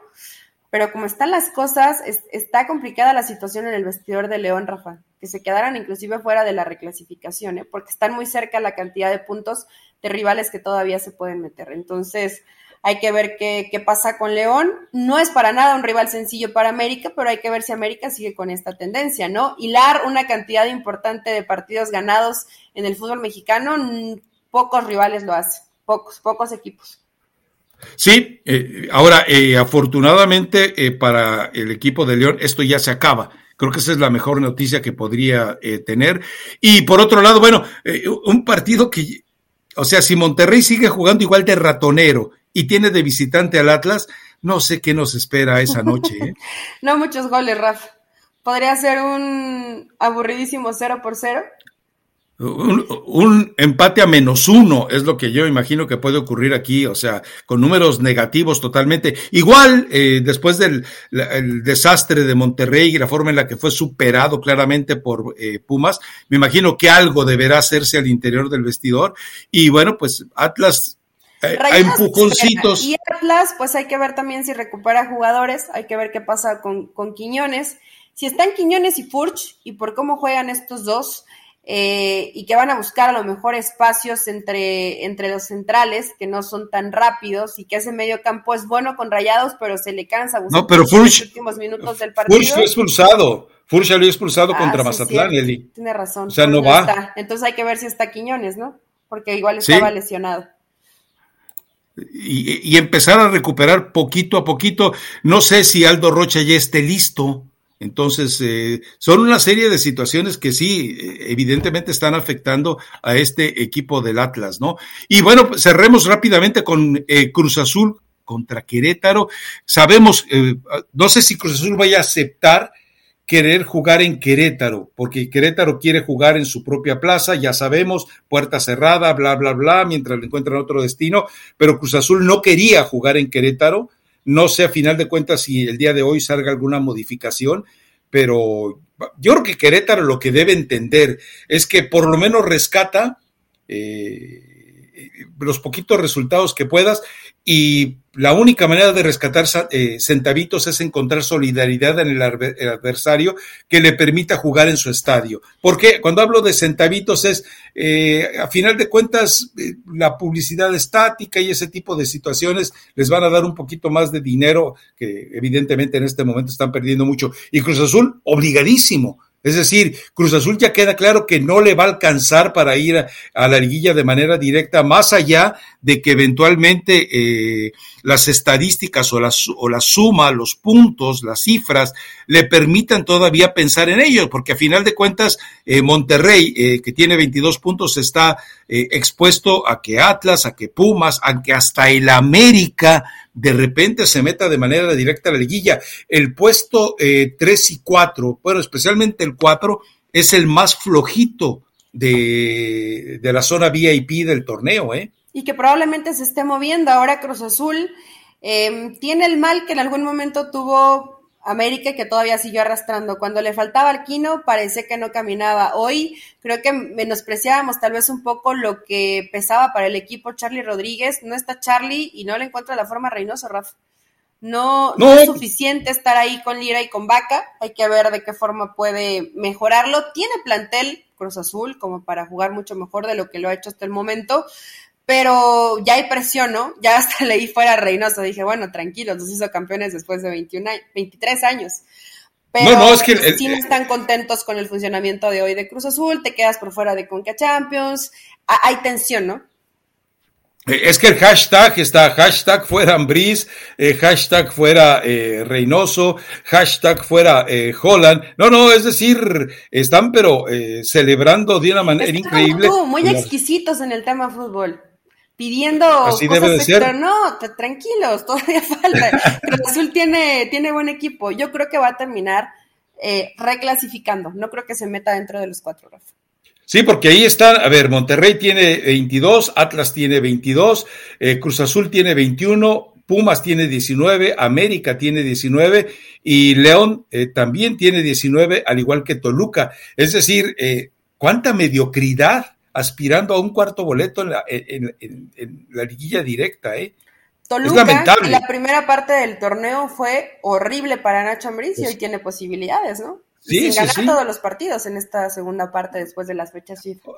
Pero como están las cosas, está complicada la situación en el vestidor de León, Rafa se quedaran inclusive fuera de la reclasificación, ¿eh? porque están muy cerca la cantidad de puntos de rivales que todavía se pueden meter. Entonces, hay que ver qué, qué, pasa con León. No es para nada un rival sencillo para América, pero hay que ver si América sigue con esta tendencia, ¿no? Hilar una cantidad importante de partidos ganados en el fútbol mexicano, pocos rivales lo hacen, pocos, pocos equipos. Sí, eh, ahora, eh, afortunadamente para el equipo de León, esto ya se acaba Creo que esa es la mejor noticia que podría eh, tener. Y por otro lado, bueno, eh, un partido que, o sea, si Monterrey sigue jugando igual de ratonero y tiene de visitante al Atlas, no sé qué nos espera esa noche. ¿eh? [laughs] no muchos goles, Rafa. Podría ser un aburridísimo 0 por 0. Un, empate a menos uno es lo que yo imagino que puede ocurrir aquí, o sea, con números negativos totalmente. Igual, eh, después del el desastre de Monterrey y la forma en la que fue superado claramente por eh, Pumas, me imagino que algo deberá hacerse al interior del vestidor. Y bueno, pues Atlas eh, a empujoncitos. Y Atlas, pues hay que ver también si recupera jugadores, hay que ver qué pasa con, con Quiñones. Si están Quiñones y Furch, y por cómo juegan estos dos, eh, y que van a buscar a lo mejor espacios entre, entre los centrales que no son tan rápidos y que ese medio campo es bueno con rayados, pero se le cansa no, pero en los últimos minutos del partido. Furch fue expulsado. Furch salió expulsado ah, contra Mazatlán, Eli. Tiene razón. O sea, no, va. Entonces hay que ver si está Quiñones, ¿no? Porque igual estaba lesionado. Y, y, empezar a recuperar poquito a poquito. No sé si Aldo Rocha ya esté listo. Entonces, eh, son una serie de situaciones que sí, eh, evidentemente están afectando a este equipo del Atlas, ¿no? Y bueno, pues, cerremos rápidamente con eh, Cruz Azul contra Querétaro. Sabemos, no sé si Cruz Azul vaya a aceptar querer jugar en Querétaro, porque Querétaro quiere jugar en su propia plaza, ya sabemos, puerta cerrada, bla, bla, bla, mientras le encuentran otro destino, pero Cruz Azul no quería jugar en Querétaro no sé a final de cuentas si el día de hoy salga alguna modificación, pero yo creo que Querétaro lo que debe entender es que por lo menos rescata eh, los poquitos resultados que puedas y la única manera de rescatar eh, centavitos es encontrar solidaridad en el, adversario que le permita jugar en su estadio. Porque cuando hablo de centavitos es, eh, a final de cuentas, eh, la publicidad estática y ese tipo de situaciones les van a dar un poquito más de dinero, que evidentemente en este momento están perdiendo mucho. Y Cruz Azul, obligadísimo es decir, Cruz Azul ya queda claro que no le va a alcanzar para ir a, la liguilla de manera directa, más allá de que eventualmente eh, las estadísticas o la, o la suma, los puntos, las cifras, le permitan todavía pensar en ello, porque a final de cuentas, eh, Monterrey, eh, que tiene 22 puntos, está expuesto a que Atlas, a que Pumas, a que hasta el América de repente se meta de manera directa a la liguilla. El puesto eh, 3 y 4, bueno, especialmente el 4, es el más flojito de, de la zona VIP del torneo, ¿eh? Y que probablemente se esté moviendo. Ahora Cruz Azul eh, tiene el mal que en algún momento tuvo América que todavía siguió arrastrando. Cuando le faltaba Arquino, parece que no caminaba. Hoy creo que menospreciábamos tal vez un poco lo que pesaba para el equipo Charlie Rodríguez. No está Charlie y no le encuentra la forma Reynoso, Rafa. No, no, es suficiente estar ahí con Lira y con Vaca. Hay que ver de qué forma puede mejorarlo. Tiene plantel Cruz Azul como para jugar mucho mejor de lo que lo ha hecho hasta el momento pero ya hay presión, ¿no? Ya hasta [laughs] leí fuera Reynoso, dije, bueno, tranquilos, nos hizo campeones después de 21 23 años. Pero no, no, es que si no están contentos con el funcionamiento de hoy de Cruz Azul, te quedas por fuera de Conca Champions, hay tensión, ¿no? Eh, es que el hashtag está hashtag fuera Ambris, eh, hashtag fuera eh, Reynoso, hashtag fuera Holland. No, no, es decir, están pero celebrando de una manera increíble. muy exquisitos en el tema fútbol pidiendo Así cosas debe ser. No, tranquilos, [laughs] todavía falta. Cruz Azul tiene, tiene buen equipo. Yo creo que va a terminar eh, reclasificando. No creo que se meta dentro de los cuatro, Rafa. Sí, porque ahí están, a ver, Monterrey tiene 22, Atlas tiene 22, eh, Cruz Azul tiene 21, Pumas tiene 19, América tiene 19 y León eh, también tiene 19, al igual que Toluca. Es decir, cuánta mediocridad aspirando a un cuarto boleto en la, en, la liguilla directa, ¿eh? Toluca, la primera parte del torneo fue horrible para Nacho Ambriz y hoy tiene posibilidades, ¿no? Sí, Sin ganar todos los partidos en esta segunda parte después de las fechas FIFA.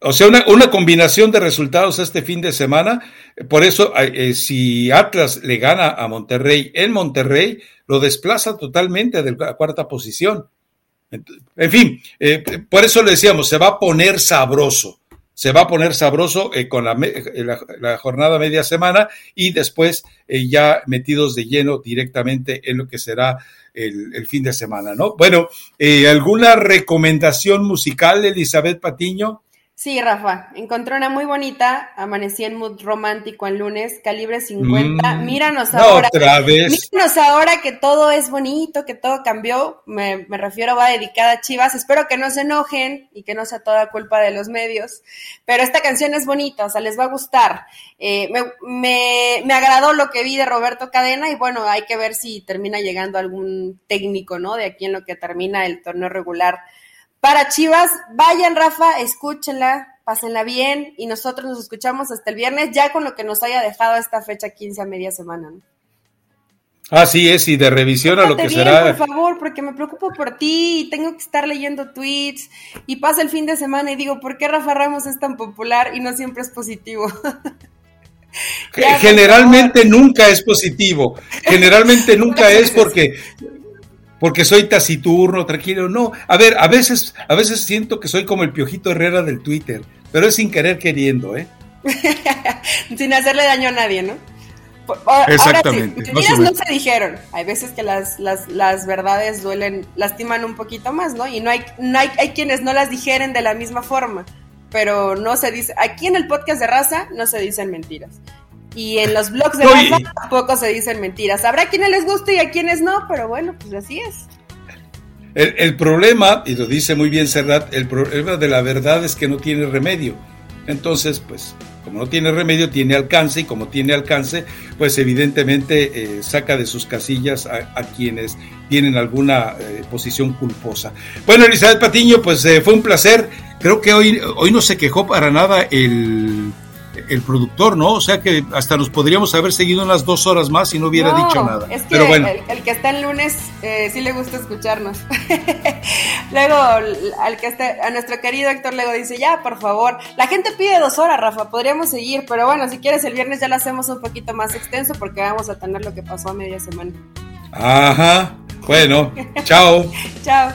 O sea, una, una, combinación de resultados este fin de semana. Por eso, eh, si Atlas le gana a Monterrey en Monterrey, lo desplaza totalmente de la cuarta posición. En fin, eh, por eso le decíamos, se va a poner sabroso, se va a poner sabroso eh, con eh, la, jornada media semana y después ya metidos de lleno directamente en lo que será el, el fin de semana, ¿no? Bueno, ¿alguna recomendación musical, Elizabeth Patiño? Sí, Rafa, encontré una muy bonita, amanecí en mood romántico el lunes, calibre 50. Mm, míranos ahora. Otra vez. Míranos ahora que todo es bonito, que todo cambió. Me, refiero, va dedicada a Chivas. Espero que no se enojen y que no sea toda culpa de los medios. Pero esta canción es bonita, o sea, les va a gustar. Eh, me, me agradó lo que vi de Roberto Cadena y bueno, hay que ver si termina llegando algún técnico, ¿no? De aquí en lo que termina el torneo regular para Chivas. Vayan, Rafa, escúchenla, pásenla bien y nosotros nos escuchamos hasta el viernes, ya con lo que nos haya dejado esta fecha 15 a media semana. ¿no? Así es, y de revisión a lo que bien, será. Por favor, porque me preocupo por ti y tengo que estar leyendo tweets y pasa el fin de semana y digo, ¿por qué Rafa Ramos es tan popular y no siempre es positivo? [laughs] Generalmente nunca es positivo. Generalmente nunca es porque porque soy taciturno, tranquilo. No, a ver, a veces, a veces siento que soy como el piojito Herrera del Twitter, pero es sin querer queriendo, ¿eh? [laughs] sin hacerle daño a nadie, ¿no? Exactamente. Ahora sí, no, se dijeron. Hay veces que las, las, las, verdades duelen, lastiman un poquito más, ¿no? Y no hay, no hay, hay quienes no las digieren de la misma forma. Pero no se dice, aquí en el podcast de raza no se dicen mentiras. Y en los blogs de Rafa tampoco se dicen mentiras. Habrá quienes les guste y a quienes no, pero bueno, pues así es. El, problema, y lo dice muy bien Serrat, el problema de la verdad es que no tiene remedio. Entonces, pues, como no tiene remedio, tiene alcance, y como tiene alcance, pues evidentemente eh, saca de sus casillas a, quienes tienen alguna eh, posición culposa. Bueno, Elizabeth Patiño, pues eh, fue un placer. Creo que hoy, hoy no se quejó para nada el el productor, ¿no? O sea que hasta nos podríamos haber seguido unas dos horas más y no hubiera dicho nada. Es que Pero bueno. el, que está el lunes eh, sí le gusta escucharnos. [laughs] luego, al que está, a nuestro querido Héctor luego dice, ya, por favor. La gente pide dos horas, Rafa, podríamos seguir, pero bueno, si quieres el viernes ya lo hacemos un poquito más extenso porque vamos a tener lo que pasó a media semana. Ajá. Bueno, chao. [laughs] chao.